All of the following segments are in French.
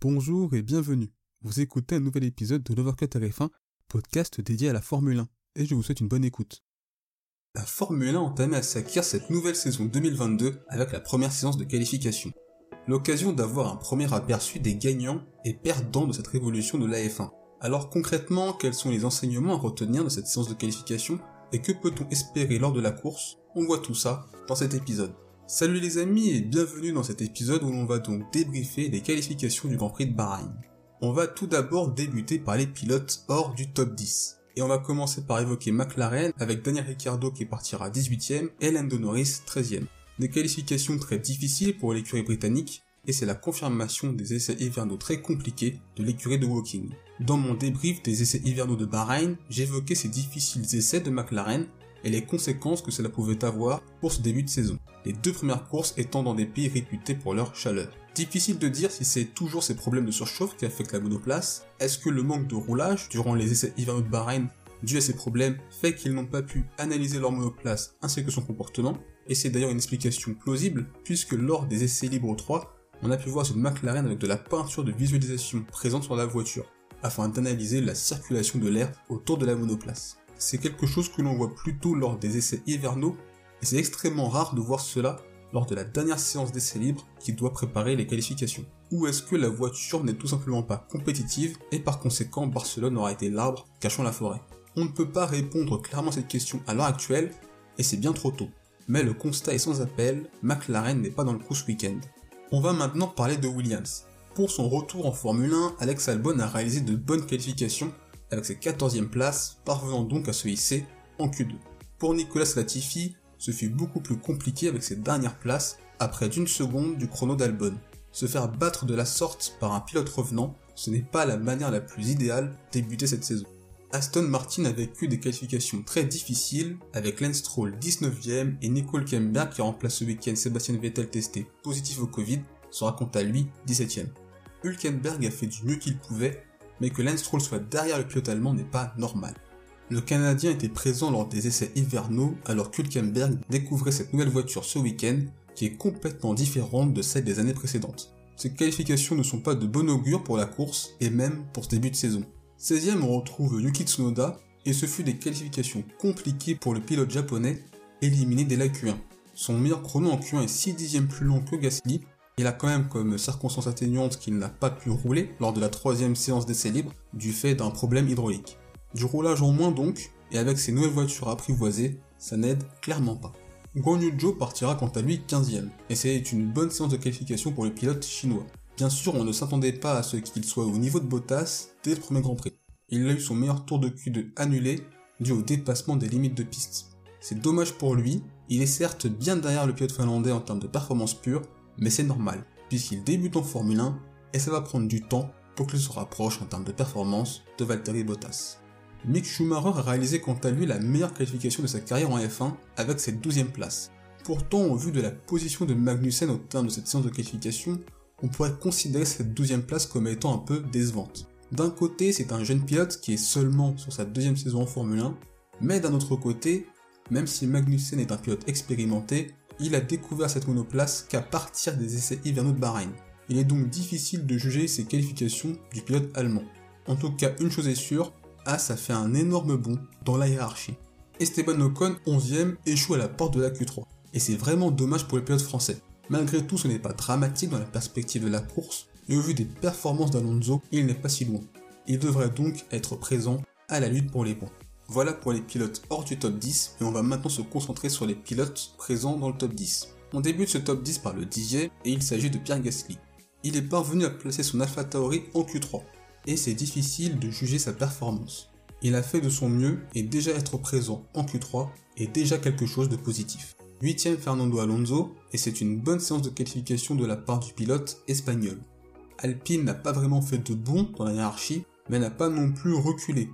Bonjour et bienvenue. Vous écoutez un nouvel épisode de l'Overcut RF1, podcast dédié à la Formule 1, et je vous souhaite une bonne écoute. La Formule 1 entamait à s'acquérir cette nouvelle saison 2022 avec la première séance de qualification. L'occasion d'avoir un premier aperçu des gagnants et perdants de cette révolution de la F1. Alors concrètement, quels sont les enseignements à retenir de cette séance de qualification et que peut-on espérer lors de la course? On voit tout ça dans cet épisode. Salut les amis et bienvenue dans cet épisode où l'on va donc débriefer les qualifications du Grand Prix de Bahreïn. On va tout d'abord débuter par les pilotes hors du top 10. Et on va commencer par évoquer McLaren avec Daniel Ricciardo qui partira 18ème et Lando Norris 13ème. Des qualifications très difficiles pour l'écurie britannique et c'est la confirmation des essais hivernaux très compliqués de l'écurie de Woking. Dans mon débrief des essais hivernaux de Bahreïn, j'évoquais ces difficiles essais de McLaren et les conséquences que cela pouvait avoir pour ce début de saison, les deux premières courses étant dans des pays réputés pour leur chaleur. Difficile de dire si c'est toujours ces problèmes de surchauffe qui affectent la monoplace, est-ce que le manque de roulage durant les essais hivernaux de Bahreïn dû à ces problèmes fait qu'ils n'ont pas pu analyser leur monoplace ainsi que son comportement, et c'est d'ailleurs une explication plausible puisque lors des essais libres 3, on a pu voir une McLaren avec de la peinture de visualisation présente sur la voiture, afin d'analyser la circulation de l'air autour de la monoplace. C'est quelque chose que l'on voit plutôt lors des essais hivernaux, et c'est extrêmement rare de voir cela lors de la dernière séance d'essais libres qui doit préparer les qualifications. Ou est-ce que la voiture n'est tout simplement pas compétitive et par conséquent Barcelone aura été l'arbre cachant la forêt? On ne peut pas répondre clairement à cette question à l'heure actuelle, et c'est bien trop tôt. Mais le constat est sans appel, McLaren n'est pas dans le coup ce week-end. On va maintenant parler de Williams. Pour son retour en Formule 1, Alex Albon a réalisé de bonnes qualifications avec ses 14e places, parvenant donc à se hisser en Q2. Pour Nicolas Latifi, ce fut beaucoup plus compliqué avec ses dernières places à près d'une seconde du chrono d'Albon. Se faire battre de la sorte par un pilote revenant, ce n'est pas la manière la plus idéale débuter cette saison. Aston Martin a vécu des qualifications très difficiles avec Lance Stroll 19ème et Nicole Kemberg qui remplace ce week-end Sébastien Vettel testé positif au Covid sera quant à lui 17ème. Hülkenberg a fait du mieux qu'il pouvait, mais que Lance Stroll soit derrière le pilote allemand n'est pas normal. Le Canadien était présent lors des essais hivernaux alors qu'Hülkenberg découvrait cette nouvelle voiture ce week-end qui est complètement différente de celle des années précédentes. Ces qualifications ne sont pas de bon augure pour la course et même pour ce début de saison. 16ème on retrouve Yuki Tsunoda et ce fut des qualifications compliquées pour le pilote japonais éliminé dès la Q1. Son meilleur chrono en Q1 est 6 dixièmes plus long que Gasly. Il a quand même comme circonstance atténuante qu'il n'a pas pu rouler lors de la troisième séance d'essai libre du fait d'un problème hydraulique. Du roulage en moins donc, et avec ses nouvelles voitures apprivoisées, ça n'aide clairement pas. Guan Yu Zhou partira quant à lui 15ème, et c'est une bonne séance de qualification pour le pilote chinois. Bien sûr, on ne s'attendait pas à ce qu'il soit au niveau de Bottas dès le premier Grand Prix. Il a eu son meilleur tour de Q2 annulé dû au dépassement des limites de piste. C'est dommage pour lui, il est certes bien derrière le pilote finlandais en termes de performance pure, mais c'est normal, puisqu'il débute en Formule 1 et ça va prendre du temps pour qu'il se rapproche en termes de performance de Valtteri Bottas. Mick Schumacher a réalisé quant à lui la meilleure qualification de sa carrière en F1 avec cette 12 place. Pourtant, au vu de la position de Magnussen au terme de cette séance de qualification, on pourrait considérer cette 12 place comme étant un peu décevante. D'un côté, c'est un jeune pilote qui est seulement sur sa deuxième saison en Formule 1, mais d'un autre côté, même si Magnussen est un pilote expérimenté, il a découvert cette monoplace qu'à partir des essais hivernaux de Bahreïn. Il est donc difficile de juger ses qualifications du pilote allemand. En tout cas, une chose est sûre, As a fait un énorme bond dans la hiérarchie. Esteban Ocon, 11ème, échoue à la porte de la Q3. Et c'est vraiment dommage pour le pilote français. Malgré tout, ce n'est pas dramatique dans la perspective de la course, et au vu des performances d'Alonso, il n'est pas si loin. Il devrait donc être présent à la lutte pour les points. Voilà pour les pilotes hors du top 10, et on va maintenant se concentrer sur les pilotes présents dans le top 10. On débute ce top 10 par le DJ, et il s'agit de Pierre Gasly. Il est parvenu à placer son Alpha Tauri en Q3, et c'est difficile de juger sa performance. Il a fait de son mieux et déjà être présent en Q3 est déjà quelque chose de positif. 8ème Fernando Alonso, et c'est une bonne séance de qualification de la part du pilote espagnol. Alpine n'a pas vraiment fait de bon dans la hiérarchie, mais n'a pas non plus reculé.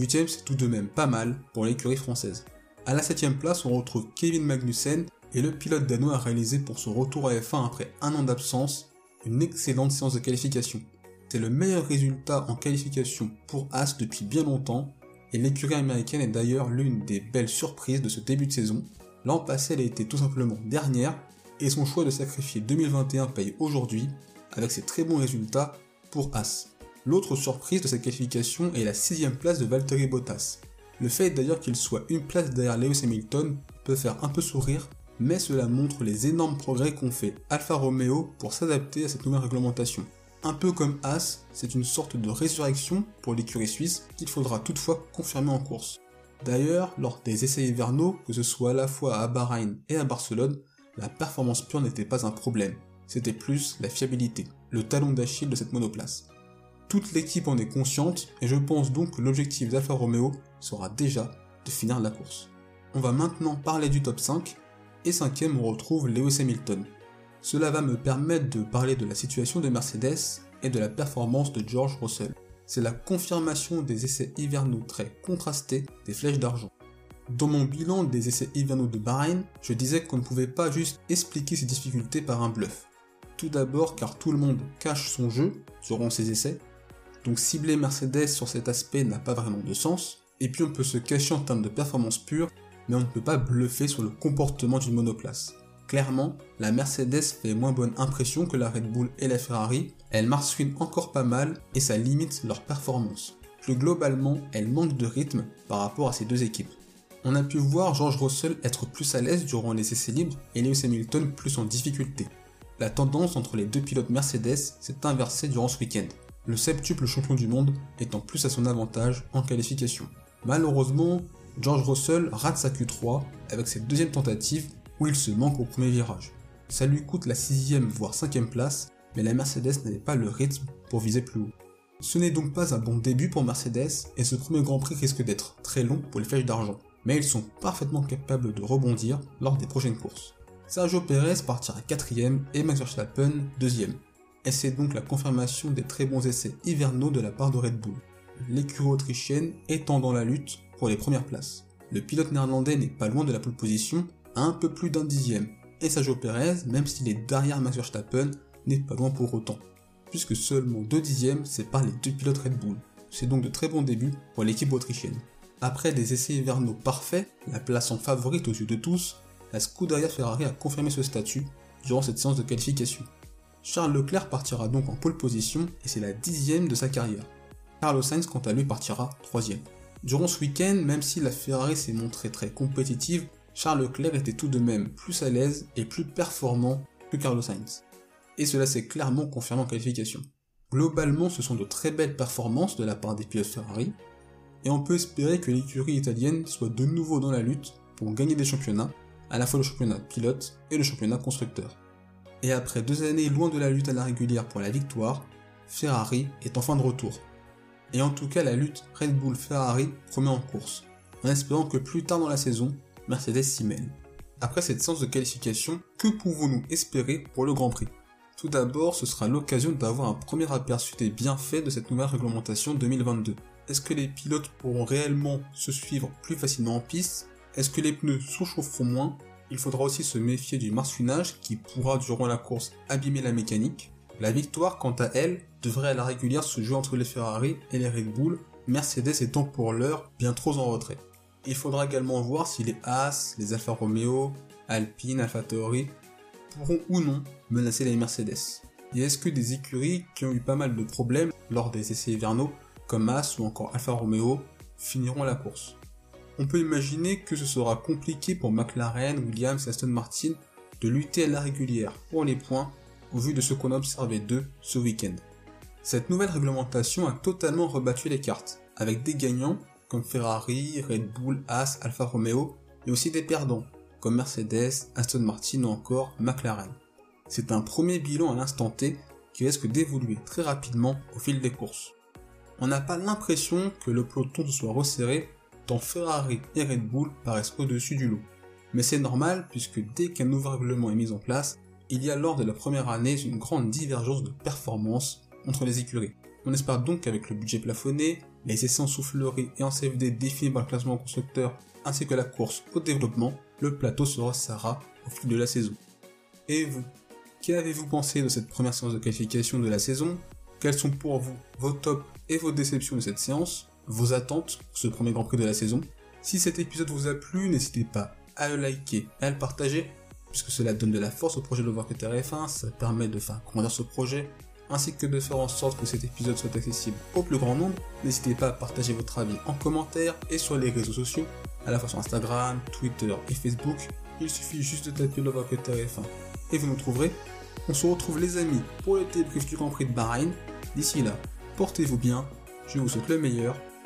8ème c'est tout de même pas mal pour l'écurie française. À la 7ème place on retrouve Kevin Magnussen et le pilote danois a réalisé pour son retour à F1 après un an d'absence une excellente séance de qualification. C'est le meilleur résultat en qualification pour As depuis bien longtemps et l'écurie américaine est d'ailleurs l'une des belles surprises de ce début de saison. L'an passé elle a été tout simplement dernière et son choix de sacrifier 2021 paye aujourd'hui avec ses très bons résultats pour As. L'autre surprise de cette qualification est la sixième place de Valtteri Bottas. Le fait d'ailleurs qu'il soit une place derrière Lewis Hamilton peut faire un peu sourire, mais cela montre les énormes progrès qu'ont fait Alfa Romeo pour s'adapter à cette nouvelle réglementation. Un peu comme As, c'est une sorte de résurrection pour l'écurie suisse qu'il faudra toutefois confirmer en course. D'ailleurs, lors des essais hivernaux, que ce soit à la fois à Bahreïn et à Barcelone, la performance pure n'était pas un problème, c'était plus la fiabilité, le talon d'Achille de cette monoplace. Toute l'équipe en est consciente et je pense donc que l'objectif d'Alfa Romeo sera déjà de finir la course. On va maintenant parler du top 5 et cinquième on retrouve Lewis Hamilton. Cela va me permettre de parler de la situation de Mercedes et de la performance de George Russell. C'est la confirmation des essais hivernaux très contrastés des flèches d'argent. Dans mon bilan des essais hivernaux de Bahreïn, je disais qu'on ne pouvait pas juste expliquer ces difficultés par un bluff. Tout d'abord car tout le monde cache son jeu durant ces essais donc cibler Mercedes sur cet aspect n'a pas vraiment de sens. Et puis on peut se cacher en termes de performance pure, mais on ne peut pas bluffer sur le comportement d'une monoplace. Clairement, la Mercedes fait moins bonne impression que la Red Bull et la Ferrari, elle marsouine encore pas mal et ça limite leur performance. Plus globalement, elle manque de rythme par rapport à ces deux équipes. On a pu voir George Russell être plus à l'aise durant les essais libres et Lewis Hamilton plus en difficulté. La tendance entre les deux pilotes Mercedes s'est inversée durant ce week-end le septuple champion du monde étant plus à son avantage en qualification. Malheureusement, George Russell rate sa Q3 avec cette deuxième tentative où il se manque au premier virage. Ça lui coûte la sixième voire cinquième place, mais la Mercedes n'avait pas le rythme pour viser plus haut. Ce n'est donc pas un bon début pour Mercedes et ce premier Grand Prix risque d'être très long pour les flèches d'argent, mais ils sont parfaitement capables de rebondir lors des prochaines courses. Sergio Perez partira quatrième et Max Verstappen deuxième et c'est donc la confirmation des très bons essais hivernaux de la part de Red Bull. L'écurie autrichienne étant dans la lutte pour les premières places. Le pilote néerlandais n'est pas loin de la pole position, à un peu plus d'un dixième, et Sergio Perez, même s'il est derrière Max Verstappen, n'est pas loin pour autant, puisque seulement deux dixièmes séparent les deux pilotes Red Bull. C'est donc de très bons débuts pour l'équipe autrichienne. Après des essais hivernaux parfaits, la place en favorite aux yeux de tous, la Scuderia Ferrari a confirmé ce statut durant cette séance de qualification. Charles Leclerc partira donc en pole position et c'est la dixième de sa carrière. Carlos Sainz quant à lui partira troisième. Durant ce week-end, même si la Ferrari s'est montrée très compétitive, Charles Leclerc était tout de même plus à l'aise et plus performant que Carlos Sainz. Et cela s'est clairement confirmé en qualification. Globalement, ce sont de très belles performances de la part des pilotes Ferrari, et on peut espérer que l'écurie italienne soit de nouveau dans la lutte pour gagner des championnats, à la fois le championnat pilote et le championnat constructeur et après deux années loin de la lutte à la régulière pour la victoire, Ferrari est enfin de retour. Et en tout cas, la lutte Red Bull-Ferrari promet en course, en espérant que plus tard dans la saison, Mercedes s'y mêle. Après cette séance de qualification, que pouvons-nous espérer pour le Grand Prix? Tout d'abord, ce sera l'occasion d'avoir un premier aperçu des bienfaits de cette nouvelle réglementation 2022. Est-ce que les pilotes pourront réellement se suivre plus facilement en piste? Est-ce que les pneus sous-chaufferont moins? Il faudra aussi se méfier du marsouinage qui pourra durant la course abîmer la mécanique. La victoire, quant à elle, devrait à la régulière se jouer entre les Ferrari et les Red Bull, Mercedes étant pour l'heure bien trop en retrait. Il faudra également voir si les Haas, les Alfa Romeo, Alpine, Alfa Tauri pourront ou non menacer les Mercedes. Et est-ce que des écuries qui ont eu pas mal de problèmes lors des essais hivernaux, comme Haas ou encore Alfa Romeo, finiront la course? On peut imaginer que ce sera compliqué pour McLaren, Williams et Aston Martin de lutter à la régulière pour les points au vu de ce qu'on a observé d'eux ce week-end. Cette nouvelle réglementation a totalement rebattu les cartes, avec des gagnants comme Ferrari, Red Bull, Haas, Alfa Romeo, mais aussi des perdants comme Mercedes, Aston Martin ou encore McLaren. C'est un premier bilan à l'instant T qui risque d'évoluer très rapidement au fil des courses. On n'a pas l'impression que le peloton se soit resserré Ferrari et Red Bull paraissent au-dessus du lot. Mais c'est normal puisque dès qu'un nouveau règlement est mis en place, il y a lors de la première année une grande divergence de performance entre les écuries. On espère donc qu'avec le budget plafonné, les essais en soufflerie et en CFD définis par le classement constructeur ainsi que la course au développement, le plateau se resserrera au fil de la saison. Et vous Qu'avez-vous pensé de cette première séance de qualification de la saison? Quels sont pour vous vos tops et vos déceptions de cette séance? Vos attentes pour ce premier Grand Prix de la saison. Si cet épisode vous a plu, n'hésitez pas à le liker et à le partager, puisque cela donne de la force au projet de Overcutter F1, ça permet de faire grandir ce projet, ainsi que de faire en sorte que cet épisode soit accessible au plus grand nombre, n'hésitez pas à partager votre avis en commentaire et sur les réseaux sociaux, à la fois sur Instagram, Twitter et Facebook. Il suffit juste de taper le TF1 et vous nous trouverez. On se retrouve les amis pour le débrief du Grand Prix de Bahreïn. D'ici là, portez-vous bien, je vous souhaite le meilleur,